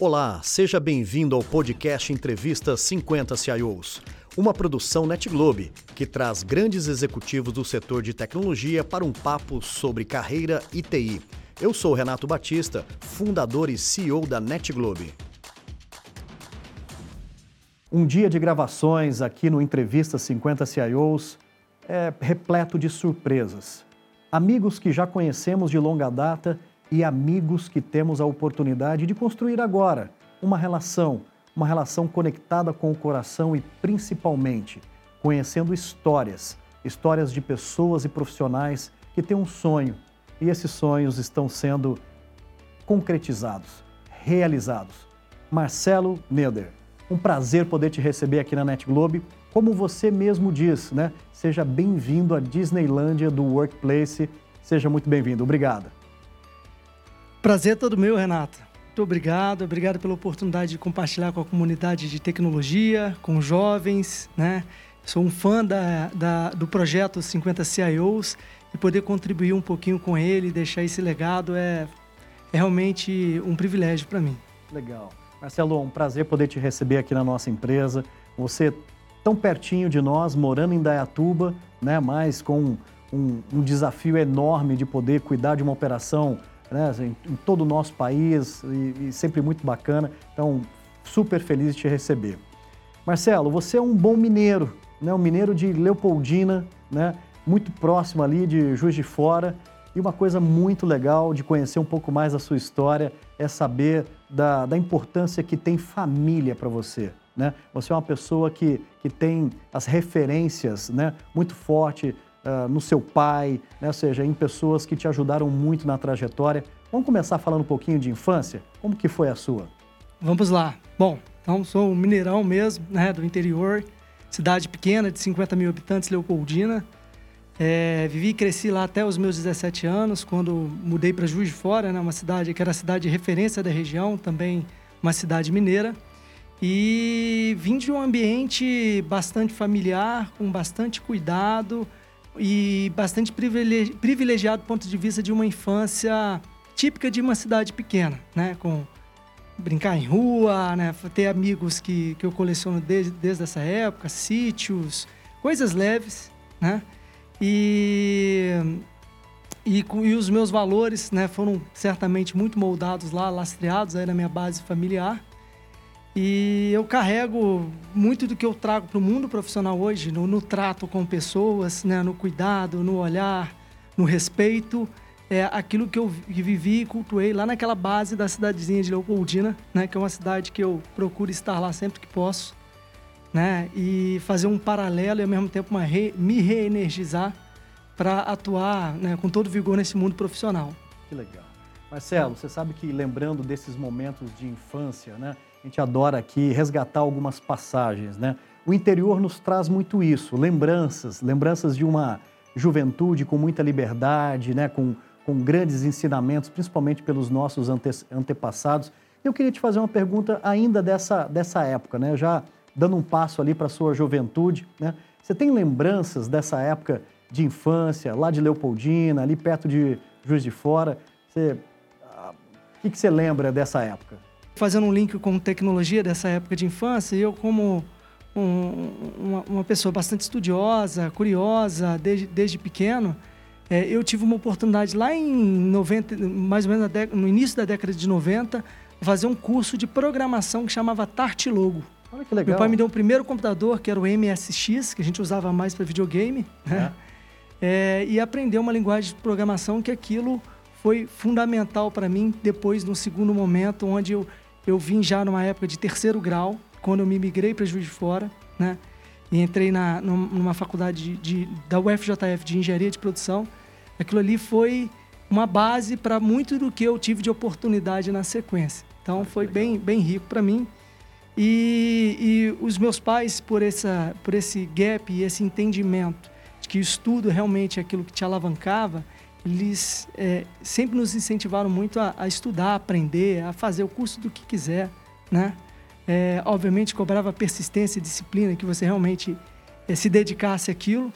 Olá, seja bem-vindo ao podcast Entrevista 50 CIOs, uma produção NetGlobe que traz grandes executivos do setor de tecnologia para um papo sobre carreira e TI. Eu sou Renato Batista, fundador e CEO da NetGlobe. Um dia de gravações aqui no Entrevista 50 CIOs é repleto de surpresas. Amigos que já conhecemos de longa data e amigos que temos a oportunidade de construir agora uma relação, uma relação conectada com o coração e principalmente conhecendo histórias, histórias de pessoas e profissionais que têm um sonho e esses sonhos estão sendo concretizados, realizados. Marcelo Neder, um prazer poder te receber aqui na Net Globe. Como você mesmo diz, né? Seja bem-vindo à Disneylândia do Workplace. Seja muito bem-vindo. Obrigado. Prazer é todo meu, Renata. Muito obrigado, obrigado pela oportunidade de compartilhar com a comunidade de tecnologia, com jovens, né? Sou um fã da, da, do projeto 50 CIOs e poder contribuir um pouquinho com ele, deixar esse legado é, é realmente um privilégio para mim. Legal. Marcelo, um prazer poder te receber aqui na nossa empresa. Você tão pertinho de nós, morando em Dayatuba, né? mas com um, um desafio enorme de poder cuidar de uma operação né, assim, em todo o nosso país e, e sempre muito bacana. Então, super feliz de te receber. Marcelo, você é um bom mineiro, né? um mineiro de Leopoldina, né? muito próximo ali de Juiz de Fora. E uma coisa muito legal de conhecer um pouco mais a sua história é saber da, da importância que tem família para você. Né? Você é uma pessoa que, que tem as referências né, muito forte uh, no seu pai, né? ou seja, em pessoas que te ajudaram muito na trajetória. Vamos começar falando um pouquinho de infância? Como que foi a sua? Vamos lá. Bom, então sou um mineirão mesmo, né, do interior, cidade pequena de 50 mil habitantes, Leopoldina. É, vivi e cresci lá até os meus 17 anos, quando mudei para Juiz de Fora, né, uma cidade que era a cidade de referência da região, também uma cidade mineira. E vim de um ambiente bastante familiar, com bastante cuidado, e bastante privilegiado do ponto de vista de uma infância típica de uma cidade pequena, né? Com brincar em rua, né? Ter amigos que, que eu coleciono desde, desde essa época, sítios, coisas leves, né? E, e, e os meus valores, né? Foram certamente muito moldados lá, lastreados aí na minha base familiar. E eu carrego muito do que eu trago para o mundo profissional hoje, no, no trato com pessoas, né, no cuidado, no olhar, no respeito. É aquilo que eu vivi e cultuei lá naquela base da cidadezinha de Leopoldina, né, que é uma cidade que eu procuro estar lá sempre que posso, né, e fazer um paralelo e ao mesmo tempo re, me reenergizar para atuar né, com todo vigor nesse mundo profissional. Que legal. Marcelo, você sabe que lembrando desses momentos de infância, né? A gente adora aqui resgatar algumas passagens, né? O interior nos traz muito isso, lembranças, lembranças de uma juventude com muita liberdade, né? Com, com grandes ensinamentos, principalmente pelos nossos ante, antepassados. Eu queria te fazer uma pergunta ainda dessa, dessa época, né? Já dando um passo ali para a sua juventude, né? Você tem lembranças dessa época de infância, lá de Leopoldina, ali perto de Juiz de Fora? Você, ah, o que, que você lembra dessa época? Fazendo um link com tecnologia dessa época de infância, eu como um, uma, uma, pessoa bastante estudiosa, curiosa desde, desde pequeno, é, eu tive uma oportunidade lá em 90, mais ou menos no início da década de 90, fazer um curso de programação que chamava Tartilogo. Olha que legal. Meu pai me deu o primeiro computador, que era o MSX, que a gente usava mais para videogame, né? é. É, e aprender uma linguagem de programação que aquilo foi fundamental para mim depois, no segundo momento, onde eu eu vim já numa época de terceiro grau, quando eu me migrei para Juiz de Fora, né? E entrei na, numa faculdade de, de, da UFJF de Engenharia de Produção. Aquilo ali foi uma base para muito do que eu tive de oportunidade na sequência. Então foi bem, bem rico para mim. E, e, os meus pais, por, essa, por esse gap e esse entendimento de que o estudo realmente é aquilo que te alavancava, eles é, sempre nos incentivaram muito a, a, estudar, a aprender, a fazer o curso do que quiser, né? É, obviamente cobrava persistência e disciplina, que você realmente é, se dedicasse àquilo.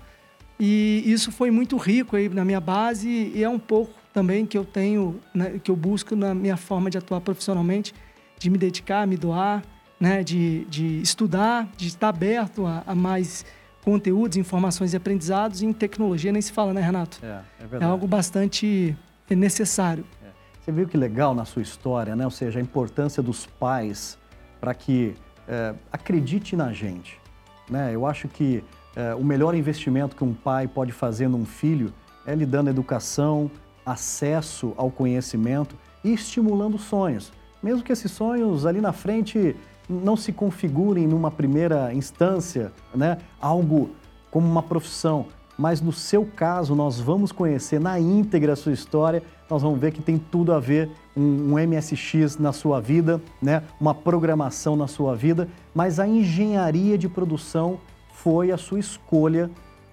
E isso foi muito rico aí na minha base e é um pouco também que eu tenho, né, que eu busco na minha forma de atuar profissionalmente, de me dedicar, me doar, né? de, de estudar, de estar aberto a, a mais conteúdos, informações e aprendizados. E em tecnologia nem se fala, né, Renato? É, é É verdade. algo bastante necessário. Você viu que legal na sua história, né? Ou seja, a importância dos pais para que é, acredite na gente. Né? Eu acho que é, o melhor investimento que um pai pode fazer num filho é lhe dando educação, acesso ao conhecimento e estimulando sonhos. Mesmo que esses sonhos ali na frente não se configurem numa primeira instância, né? algo como uma profissão, mas no seu caso nós vamos conhecer na íntegra a sua história, nós vamos ver que tem tudo a ver um, um MSX na sua vida, né? uma programação na sua vida, mas a engenharia de produção foi a sua escolha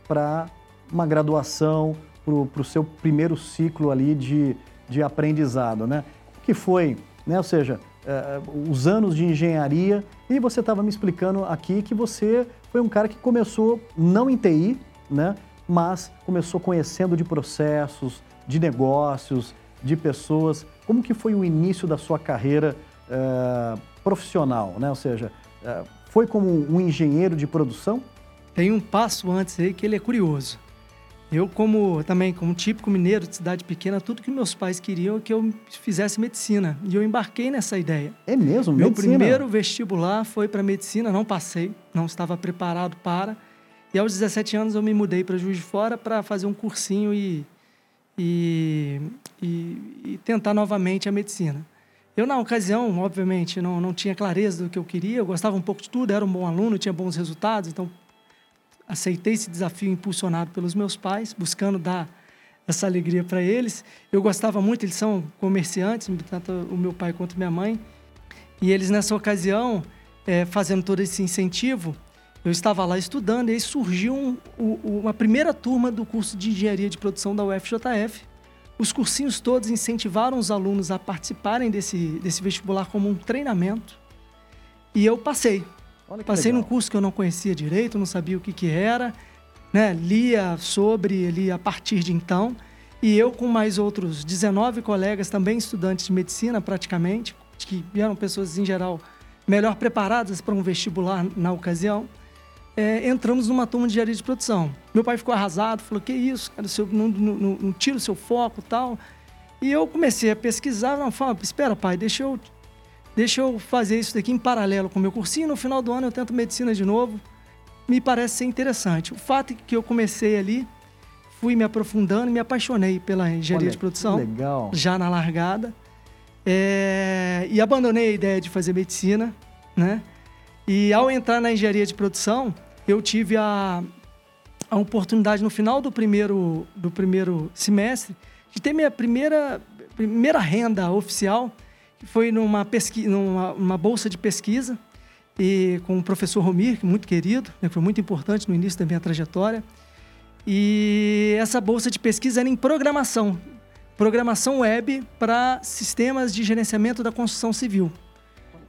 para uma graduação, para o seu primeiro ciclo ali de, de aprendizado, né? Que foi, né? Ou seja, eh, os anos de engenharia e você estava me explicando aqui que você foi um cara que começou não em TI, né? Mas começou conhecendo de processos, de negócios, de pessoas. Como que foi o início da sua carreira eh, profissional, né? Ou seja, eh, foi como um engenheiro de produção? Tem um passo antes aí que ele é curioso. Eu, como também como típico mineiro de cidade pequena, tudo que meus pais queriam é que eu fizesse medicina. E eu embarquei nessa ideia. É mesmo, Meu medicina? primeiro vestibular foi para medicina, não passei, não estava preparado para. E aos 17 anos eu me mudei para Juiz de Fora para fazer um cursinho e, e, e, e tentar novamente a medicina. Eu, na ocasião, obviamente, não, não tinha clareza do que eu queria, eu gostava um pouco de tudo, era um bom aluno, tinha bons resultados, então aceitei esse desafio impulsionado pelos meus pais, buscando dar essa alegria para eles. Eu gostava muito, eles são comerciantes, tanto o meu pai quanto minha mãe. E eles, nessa ocasião, é, fazendo todo esse incentivo, eu estava lá estudando e aí surgiu um, o- uma primeira turma do curso de Engenharia de Produção da UFJF. Os cursinhos todos incentivaram os alunos a participarem desse, desse vestibular como um treinamento. E eu passei. Passei legal. num curso que eu não conhecia direito, não sabia o que, que era, né? lia sobre, ali a partir de então. E eu, com mais outros 19 colegas, também estudantes de medicina, praticamente, que eram pessoas, em geral, melhor preparadas para um vestibular na ocasião, é, entramos numa turma de engenharia de produção. Meu pai ficou arrasado, falou: Que isso, cara, seu- não, não, não, não tira o seu foco tal. E eu comecei a pesquisar, não, fala, espera, pai, deixa eu deixa eu fazer isso daqui em paralelo com o meu cursinho. No final do ano eu tento medicina de novo. Me parece ser interessante. O fato é que eu comecei ali, fui me aprofundando me apaixonei pela engenharia Olha, de produção, legal. já na largada. É, e abandonei a ideia de fazer medicina, né? E ao entrar na engenharia de produção, eu tive a, a oportunidade no final do primeiro, do primeiro semestre de ter minha primeira, primeira renda oficial, foi numa, pesqui, numa uma bolsa de pesquisa e com o professor Romir, é muito querido, né, que foi muito importante no início da minha trajetória. E essa bolsa de pesquisa era em programação, programação web para sistemas de gerenciamento da construção civil.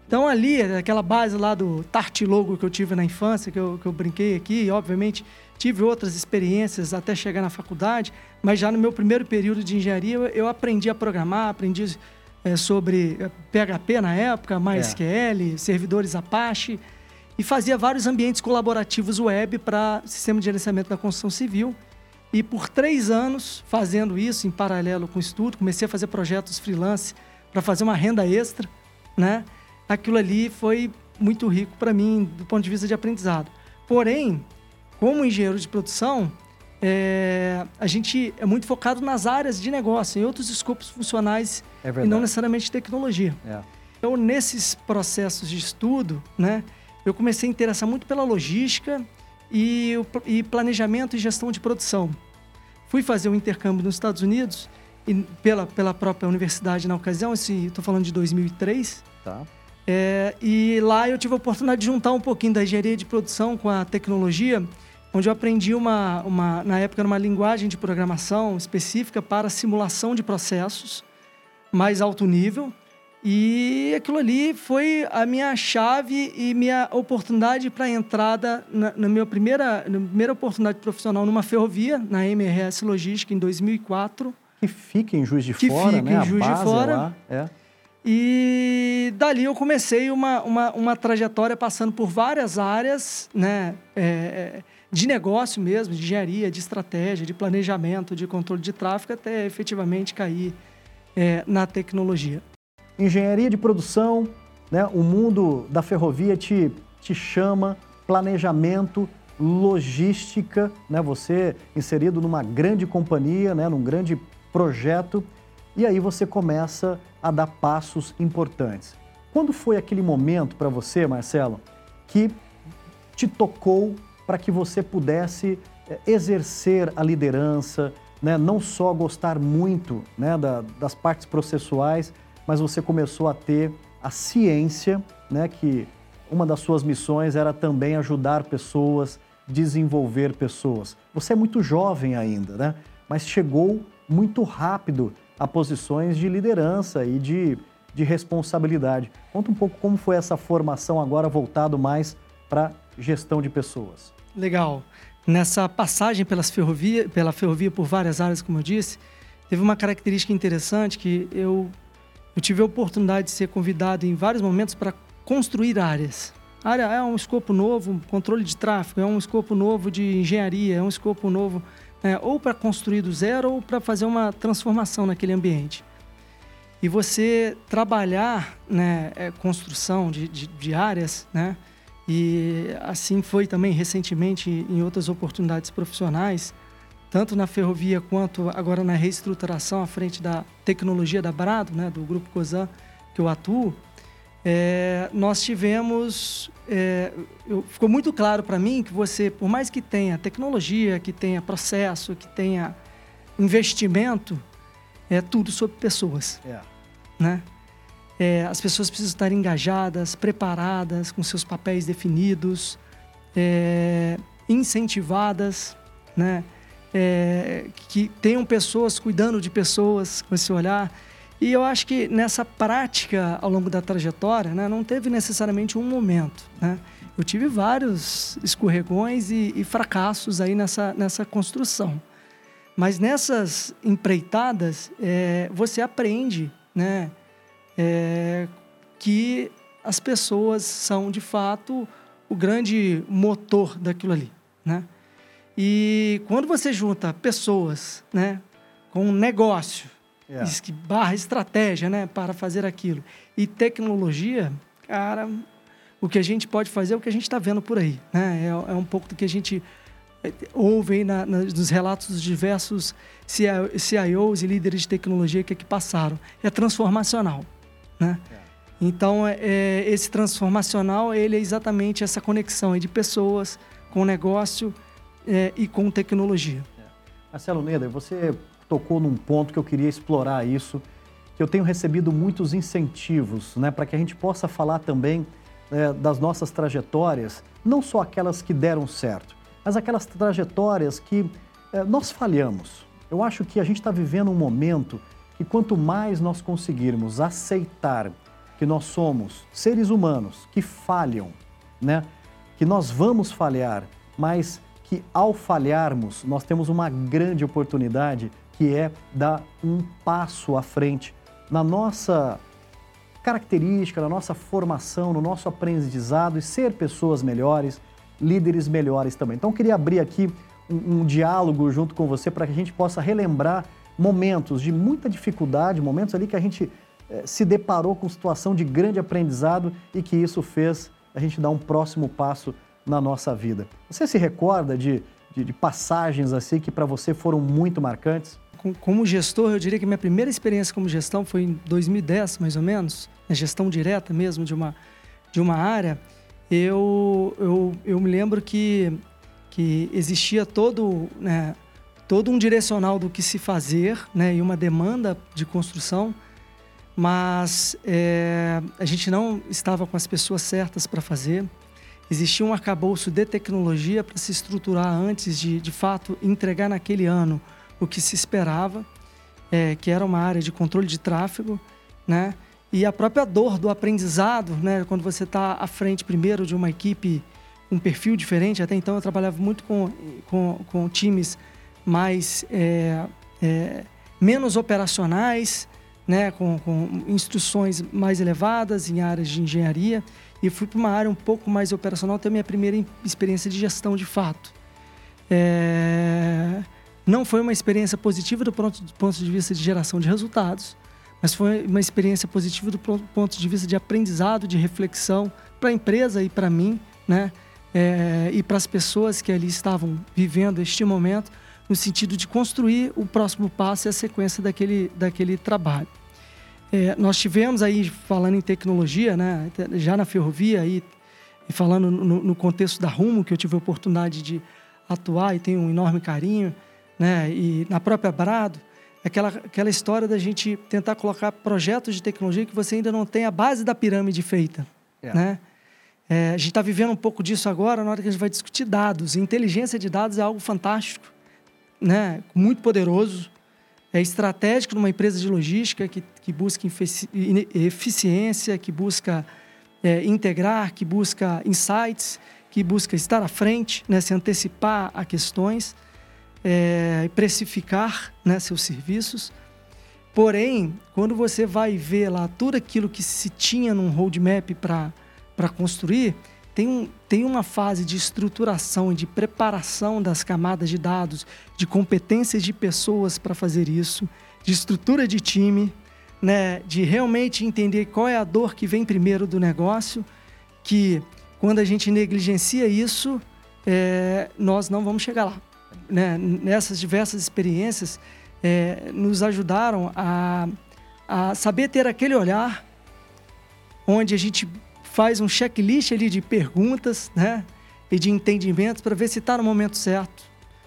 Então ali, aquela base lá do Tart Logo que eu tive na infância, que eu, que eu brinquei aqui, e obviamente tive outras experiências até chegar na faculdade, mas já no meu primeiro período de engenharia eu, eu aprendi a programar, aprendi eh, sobre PHP na época, MySQL, servidores Apache, e fazia vários ambientes colaborativos web para sistema de gerenciamento da construção civil. E por três anos fazendo isso em paralelo com o estudo, comecei a fazer projetos freelance para fazer uma renda extra, né? Aquilo ali foi muito rico para mim do ponto de vista de aprendizado. Porém, como engenheiro de produção, é, a gente é muito focado nas áreas de negócio, em outros escopos funcionais É e não necessariamente tecnologia. É. Então, nesses processos de estudo, né, eu comecei a interessar muito pela logística e, e planejamento e gestão de produção. Fui fazer um intercâmbio nos Estados Unidos e pela, pela própria universidade na ocasião, estou falando de 2003, Tá. é, e lá eu tive a oportunidade de juntar um pouquinho da engenharia de produção com a tecnologia, onde eu aprendi uma, uma na época, uma linguagem de programação específica para simulação de processos mais alto nível. E aquilo ali foi a minha chave e minha oportunidade para a entrada na, na minha primeira, na primeira oportunidade profissional numa ferrovia, na MRS Logística, em 2004. Que fica em Juiz de Que Fora, fica né? em A Juiz de base é Fora. lá. É. E dali eu comecei uma, uma, uma trajetória passando por várias áreas, né? É, é, de negócio mesmo, de engenharia, de estratégia, de planejamento, de controle de tráfego, até efetivamente cair é, na tecnologia. Engenharia de produção, né? o mundo da ferrovia te, te chama, planejamento, logística, né? você inserido numa grande companhia, né? num grande projeto, e aí você começa a dar passos importantes. Quando foi aquele momento para você, Marcelo, que te tocou para que você pudesse eh, exercer a liderança, né? não só gostar muito né, da, das partes processuais, mas você começou a ter a ciência, né, que uma das suas missões era também ajudar pessoas, desenvolver pessoas. Você é muito jovem ainda, né? mas chegou muito rápido a posições de liderança e de, de responsabilidade. Conta um pouco como foi essa formação agora voltado mais para gestão de pessoas. Legal. Nessa passagem pelas ferrovia, pela ferrovia por várias áreas, como eu disse, teve uma característica interessante que eu, eu tive a oportunidade de ser convidado em vários momentos para construir áreas. A área é um escopo novo, controle de tráfego, é um escopo novo de engenharia, é um escopo novo é, ou para construir do zero ou para fazer uma transformação naquele ambiente. E você trabalhar né, é, construção de, de, de áreas, né, e assim foi também recentemente em outras oportunidades profissionais, tanto na ferrovia quanto agora na reestruturação à frente da tecnologia da Brado, né, do grupo COSAN que eu atuo, é, nós tivemos. É, eu, ficou muito claro para mim que você, por mais que tenha tecnologia, que tenha processo, que tenha investimento, é tudo sobre pessoas. É. Né? É, as pessoas precisam estar engajadas, preparadas, com seus papéis definidos, é, incentivadas, né? É, que tenham pessoas cuidando de pessoas com esse olhar. E eu acho que nessa prática ao longo da trajetória, né, não teve necessariamente um momento. Né? Eu tive vários escorregões e, e fracassos aí nessa, nessa construção. Mas nessas empreitadas, é, você aprende né, é, que as pessoas são de fato o grande motor daquilo ali, né? E quando você junta pessoas, né, com um negócio, yeah. É. barra estratégia, né, para fazer aquilo, e tecnologia, cara, o que a gente pode fazer é o que a gente está vendo por aí, né? É, é, um pouco do que a gente é, ouve aí na, na, nos relatos dos diversos CIOs e líderes de tecnologia que aqui passaram. É transformacional. Né? Então, é, é, esse transformacional ele é exatamente essa conexão de pessoas com negócio é, e com tecnologia. É. Marcelo Neder, você tocou num ponto que eu queria explorar isso, que eu tenho recebido muitos incentivos né, para que a gente possa falar também é, das nossas trajetórias, não só aquelas que deram certo, mas aquelas trajetórias que é, nós falhamos. Eu acho que a gente está vivendo um momento e quanto mais nós conseguirmos aceitar que nós somos seres humanos que falham, né? Que nós vamos falhar, mas que ao falharmos nós temos uma grande oportunidade que é dar um passo à frente na nossa característica, na nossa formação, no nosso aprendizado e ser pessoas melhores, líderes melhores também. Então, queria abrir aqui um, um diálogo junto com você para que a gente possa relembrar momentos de muita dificuldade, momentos ali que a gente eh, se deparou com situação de grande aprendizado e que isso fez a gente dar um próximo passo na nossa vida. Você se recorda de, de, de passagens assim que para você foram muito marcantes? Como gestor, eu diria que minha primeira experiência como gestão foi em 2010, mais ou menos, na gestão direta mesmo de uma, de uma área. Eu, eu, eu me lembro que, que existia todo, né, todo um direcional do que se fazer né, e uma demanda de construção, mas é, a gente não estava com as pessoas certas para fazer. Existia um arcabouço de tecnologia para se estruturar antes de, de fato, entregar naquele ano o que se esperava, é, que era uma área de controle de tráfego, né? E a própria dor do aprendizado, né? Quando você está à frente primeiro de uma equipe um perfil diferente. Até então eu trabalhava muito com, com, com times mais é, é, menos operacionais, né, com, com instruções mais elevadas em áreas de engenharia e fui para uma área um pouco mais operacional, ter minha primeira experiência de gestão de fato. É... Não foi uma experiência positiva do ponto, do ponto de vista de geração de resultados, mas foi uma experiência positiva do ponto de vista de aprendizado, de reflexão para a empresa e para mim, né? É... e para as pessoas que ali estavam vivendo este momento, no sentido de construir o próximo passo e a sequência daquele, daquele trabalho. É, nós tivemos aí, falando em tecnologia, né, já na ferrovia e, e falando no, no, contexto da Rumo, que eu tive a oportunidade de atuar e tenho um enorme carinho, né, e na própria Brado, aquela, aquela história da gente tentar colocar projetos de tecnologia que você ainda não tem a base da pirâmide feita. É. Né? É, a gente está vivendo um pouco disso agora na hora que a gente vai discutir dados. inteligência de dados é algo fantástico, né, muito poderoso é estratégico numa empresa de logística que, que busca eficiência, que busca é, integrar, que busca insights, que busca estar à frente, né, se antecipar a questões, é, precificar né, seus serviços. Porém, quando você vai ver lá tudo aquilo que se tinha num roadmap para construir, tem, um, tem uma fase de estruturação de preparação das camadas de dados, de competências de pessoas para fazer isso, de estrutura de time, né, de realmente entender qual é a dor que vem primeiro do negócio, que quando a gente negligencia isso, é, nós não vamos chegar lá. Né? Nessas diversas experiências, é, nos ajudaram a, a saber ter aquele olhar onde a gente faz um checklist ali de perguntas, né? E de entendimentos para ver se está no momento certo,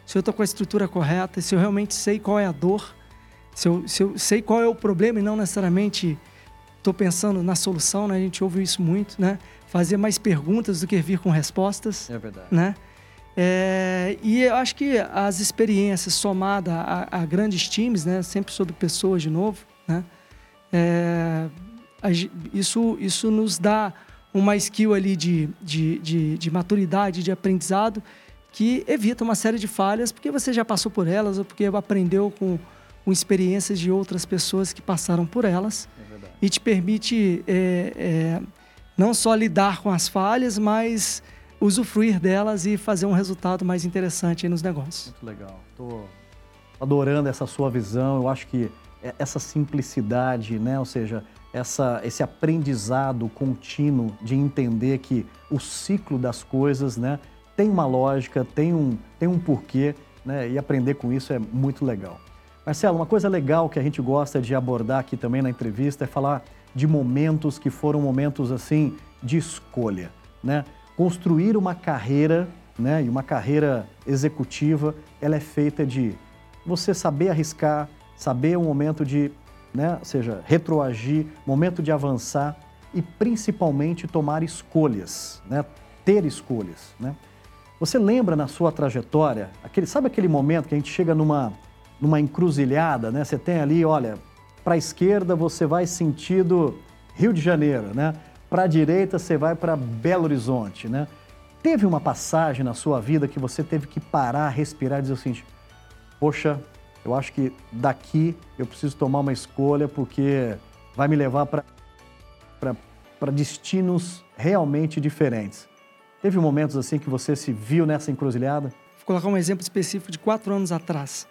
se eu estou com a estrutura correta, se eu realmente sei qual é a dor, se eu, se eu sei qual é o problema e não necessariamente estou pensando na solução, né? A gente ouve isso muito, né? Fazer mais perguntas do que vir com respostas. É verdade. Né? É, e eu acho que as experiências somadas a, a, grandes times, né? Sempre sobre pessoas de novo, né? É, a, isso, isso nos dá uma skill ali de, de, de, de maturidade, de aprendizado, que evita uma série de falhas, porque você já passou por elas ou porque aprendeu com, com experiências de outras pessoas que passaram por elas. É e te permite é, é, não só lidar com as falhas, mas usufruir delas e fazer um resultado mais interessante nos negócios. Muito legal. Estou adorando essa sua visão. Eu acho que é, essa simplicidade, né? Ou seja, essa, esse aprendizado contínuo de entender que o ciclo das coisas né, tem uma lógica, tem um, tem um porquê, né, e aprender com isso é muito legal. Marcelo, uma coisa legal que a gente gosta de abordar aqui também na entrevista é falar de momentos que foram momentos assim de escolha, né? Construir uma carreira, né, e uma carreira executiva, ela é feita de você saber arriscar, saber o momento de né? ou seja, retroagir, momento de avançar e principalmente tomar escolhas, né? ter escolhas. Né? Você lembra na sua trajetória, aquele, sabe aquele momento que a gente chega numa, numa encruzilhada, né? você tem ali, olha, para a esquerda você vai sentido Rio de Janeiro, né? para a direita você vai para Belo Horizonte. Né? Teve uma passagem na sua vida que você teve que parar, respirar e dizer o seguinte, poxa, eu acho que daqui eu preciso tomar uma escolha porque vai me levar para destinos realmente diferentes. Teve momentos assim que você se viu nessa encruzilhada? Vou colocar um exemplo específico de quatro anos atrás.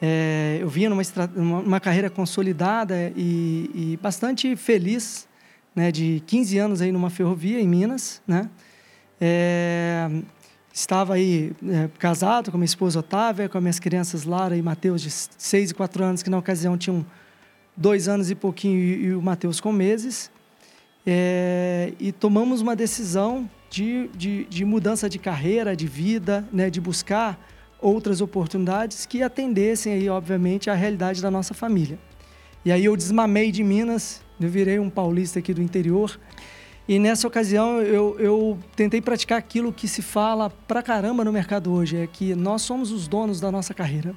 É, eu vinha numa uma, carreira consolidada e, e, bastante feliz, né, de 15 anos aí numa ferrovia em Minas, né? É, Estava aí é, casado com minha esposa Otávia, com as minhas crianças Lara e Matheus, de 6 e 4 anos, que na ocasião tinham dois anos e pouquinho, e, e o Matheus com meses. É, e tomamos uma decisão de, de, de, mudança de carreira, de vida, né, de buscar outras oportunidades que atendessem aí, obviamente, à realidade da nossa família. E aí eu desmamei de Minas, eu virei um paulista aqui do interior e nessa ocasião eu, eu tentei praticar aquilo que se fala pra caramba no mercado hoje, é que nós somos os donos da nossa carreira.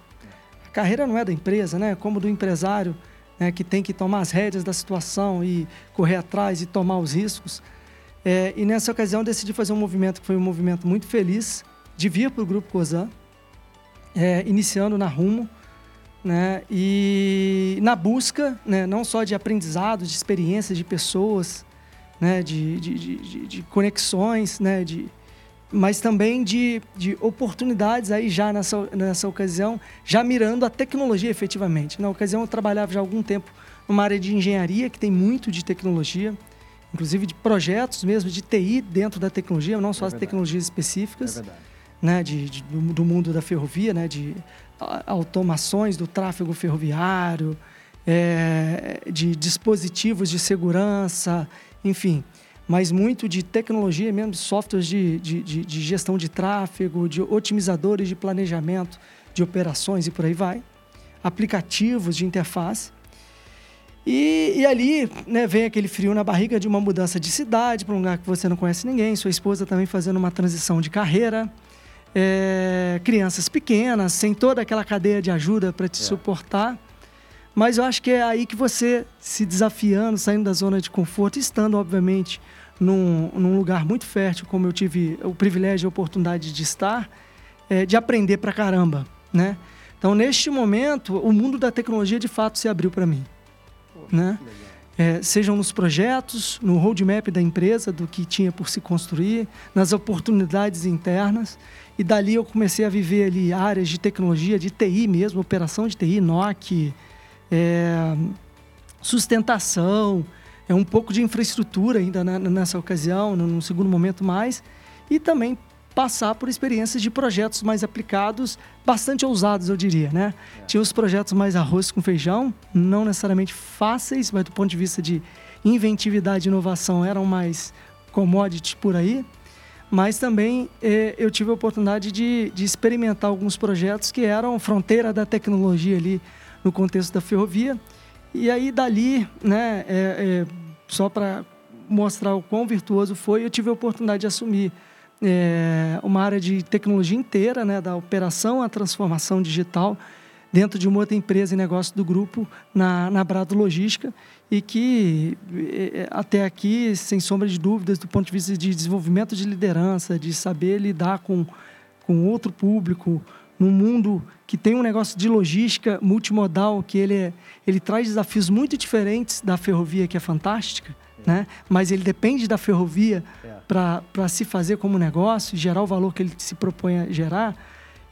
A carreira não é da empresa, né? Como do empresário, né? que tem que tomar as rédeas da situação e correr atrás e tomar os riscos. É, e nessa ocasião decidi fazer um movimento que foi um movimento muito feliz de vir para o Grupo Cozan, é, iniciando na Rumo, né? E na busca, né, não só de aprendizado, de experiências de pessoas, né, de, de, de, de conexões, né, de, mas também de, de oportunidades aí já nessa, nessa ocasião, já mirando a tecnologia efetivamente. Na ocasião eu trabalhava já há algum tempo numa área de engenharia que tem muito de tecnologia, inclusive de projetos mesmo de TI dentro da tecnologia, não só é as tecnologias específicas, é né, de, de, do mundo da ferrovia, né, de automações do tráfego ferroviário, é, de dispositivos de segurança, enfim, mas muito de tecnologia mesmo, softwares de, de, de, de gestão de tráfego, de otimizadores de planejamento de operações e por aí vai, aplicativos de interface. E, e, ali né, vem aquele frio na barriga de uma mudança de cidade para um lugar que você não conhece ninguém, sua esposa também fazendo uma transição de carreira é, crianças pequenas, sem toda aquela cadeia de ajuda para te é. suportar. Mas eu acho que é aí que você se desafiando, saindo da zona de conforto, estando, obviamente, num, num lugar muito fértil, como eu tive o privilégio e a oportunidade de estar, é, de aprender pra caramba, né? Então, neste momento, o mundo da tecnologia de fato se abriu para mim, né? É, sejam nos projetos, no roadmap da empresa, do que tinha por se construir, nas oportunidades internas. E dali eu comecei a viver ali áreas de tecnologia, de TI mesmo, operação de TI, NOC, é, sustentação, é um pouco de infraestrutura ainda nessa ocasião, num segundo momento mais, e também passar por experiências de projetos mais aplicados, bastante ousados, eu diria, né? É. Tinha os projetos mais arroz com feijão, não necessariamente fáceis, mas do ponto de vista de inventividade e inovação eram mais commodities por aí mas também eh, eu tive a oportunidade de, de, experimentar alguns projetos que eram fronteira da tecnologia ali no contexto da ferrovia. E aí dali, né, é, é, só para mostrar o quão virtuoso foi, eu tive a oportunidade de assumir é, uma área de tecnologia inteira, né, da operação à transformação digital dentro de uma outra empresa e negócio do grupo na, na Brado Logística e que é, é, até aqui, sem sombra de dúvidas, do ponto de vista de desenvolvimento de liderança, de saber lidar com, com outro público, num mundo que tem um negócio de logística multimodal, que ele, é, ele traz desafios muito diferentes da ferrovia, que é fantástica, é. né? mas ele depende da ferrovia é. para se fazer como negócio, gerar o valor que ele se propõe a gerar.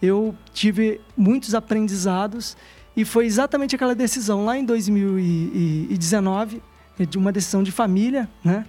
Eu tive muitos aprendizados e foi exatamente aquela decisão lá em 2019, é, de uma decisão de família, né?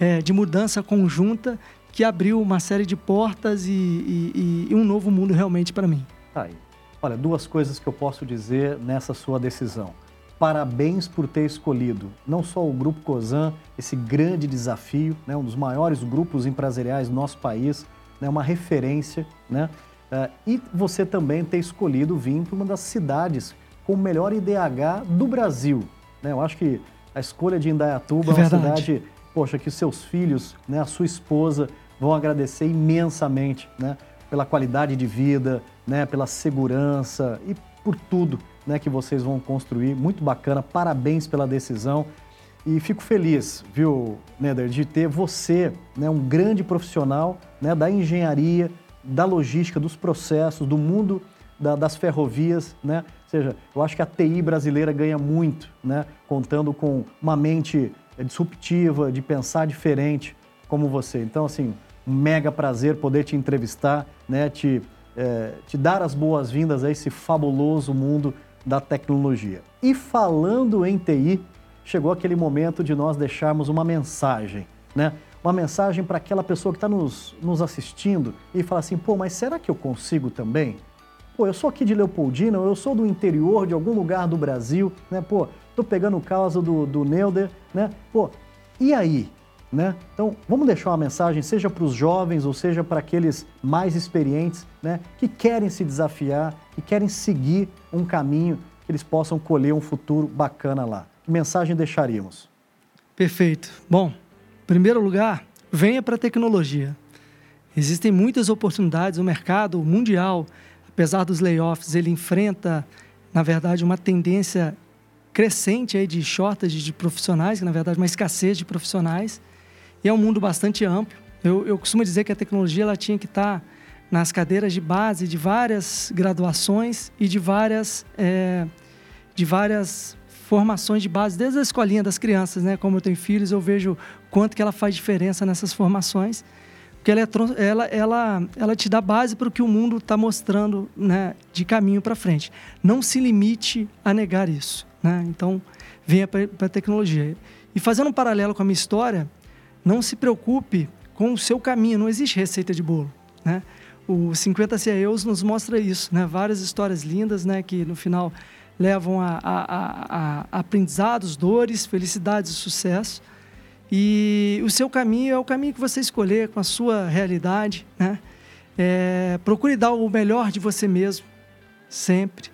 É, de mudança conjunta, que abriu uma série de portas e, e, e um novo mundo realmente para mim. Tá aí. Olha, duas coisas que eu posso dizer nessa sua decisão. Parabéns por ter escolhido não só o Grupo COSAN, esse grande desafio, né, um dos maiores grupos empresariais do nosso país, né, uma referência, né, Uh, e você também ter escolhido vir para uma das cidades com o melhor IDH do Brasil. Né? Eu acho que a escolha de Indaiatuba é, é uma cidade, poxa, que seus filhos, né, a sua esposa vão agradecer imensamente né, pela qualidade de vida, né, pela segurança e por tudo né, que vocês vão construir. Muito bacana, parabéns pela decisão. E fico feliz, viu, Neder, de ter você, né, um grande profissional né, da engenharia, da logística, dos processos, do mundo da, das ferrovias, né? Ou seja, eu acho que a TI brasileira ganha muito, né? Contando com uma mente disruptiva, de pensar diferente como você. Então, assim, um mega prazer poder te entrevistar, né? Te, é, te dar as boas-vindas a esse fabuloso mundo da tecnologia. E falando em TI, chegou aquele momento de nós deixarmos uma mensagem, né? uma mensagem para aquela pessoa que está nos, nos assistindo e falar assim, pô, mas será que eu consigo também? Pô, eu sou aqui de Leopoldina, eu sou do interior de algum lugar do Brasil, né? Pô, tô pegando o caso do, do Neuder, né? Pô, e aí? Né? Então, vamos deixar uma mensagem, seja para os jovens ou seja para aqueles mais experientes, né? Que querem se desafiar, que querem seguir um caminho que eles possam colher um futuro bacana lá. Que mensagem deixaríamos? Perfeito. Bom, primeiro lugar, venha para a tecnologia. Existem muitas oportunidades, o mercado mundial, apesar dos layoffs, ele enfrenta, na verdade, uma tendência crescente aí de shortage de profissionais, que na verdade uma escassez de profissionais, e é um mundo bastante amplo. Eu, eu costumo dizer que a tecnologia ela tinha que estar nas cadeiras de base de várias graduações e de várias, é, de várias formações de base, desde a escolinha das crianças, né? Como eu tenho filhos, eu vejo quanto que ela faz diferença nessas formações, porque ela, é, ela, ela, ela te dá base para o que o mundo está mostrando né, de caminho para frente. Não se limite a negar isso. Né? Então, venha para a tecnologia. E fazendo um paralelo com a minha história, não se preocupe com o seu caminho, não existe receita de bolo. Né? O 50 CIOs nos mostra isso, né? várias histórias lindas né? que no final levam a, a, a, a aprendizados, dores, felicidades e sucesso. E o seu caminho é o caminho que você escolher com a sua realidade. Né? É, procure dar o melhor de você mesmo, sempre.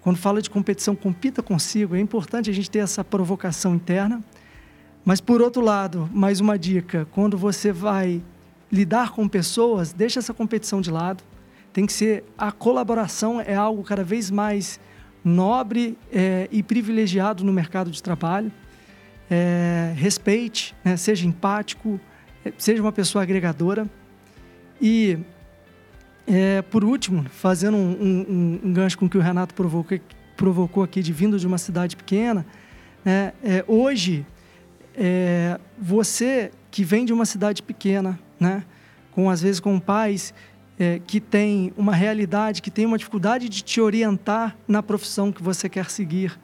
Quando fala de competição, compita consigo. É importante a gente ter essa provocação interna. Mas, por outro lado, mais uma dica: quando você vai lidar com pessoas, deixa essa competição de lado. Tem que ser a colaboração é algo cada vez mais nobre é, e privilegiado no mercado de trabalho. É, respeite, né? seja empático, é, seja uma pessoa agregadora. E é, por último, fazendo um, um, um, gancho com o que o Renato provocou, provocou aqui de vindo de uma cidade pequena, né, é, hoje, é, você que vem de uma cidade pequena, né, com às vezes com pais é, que tem uma realidade, que tem uma dificuldade de te orientar na profissão que você quer seguir,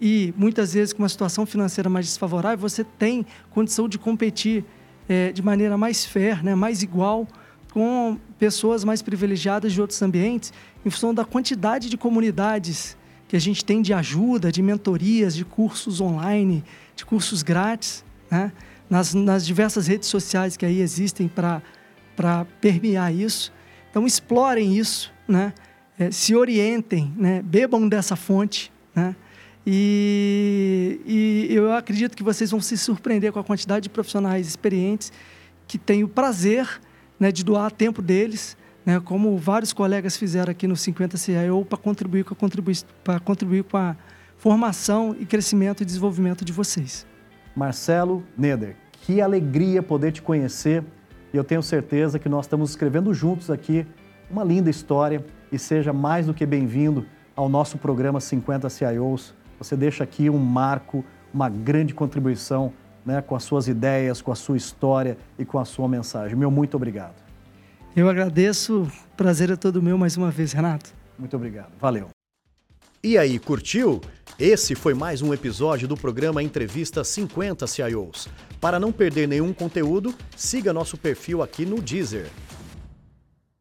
e muitas vezes com uma situação financeira mais desfavorável, você tem condição de competir é, de maneira mais fair, né, mais igual com pessoas mais privilegiadas de outros ambientes, em função da quantidade de comunidades que a gente tem de ajuda, de mentorias, de cursos online, de cursos grátis, né? nas, nas diversas redes sociais que aí existem para permear isso. Então, explorem isso, né? É, se orientem, né? bebam dessa fonte. Né? E, e eu acredito que vocês vão se surpreender com a quantidade de profissionais experientes que têm o prazer né, de doar tempo deles, né, como vários colegas fizeram aqui no 50 CIO para contribuir com a contribuir com a formação e crescimento e desenvolvimento de vocês. Marcelo Neder, que alegria poder te conhecer e eu tenho certeza que nós estamos escrevendo juntos aqui uma linda história e seja mais do que bem-vindo ao nosso programa 50 CIOs. Você deixa aqui um marco, uma grande contribuição né, com as suas ideias, com a sua história e com a sua mensagem. Meu muito obrigado. Eu agradeço. Prazer é todo meu mais uma vez, Renato. Muito obrigado. Valeu. E aí, curtiu? Esse foi mais um episódio do programa Entrevista 50 CIOs. Para não perder nenhum conteúdo, siga nosso perfil aqui no Deezer.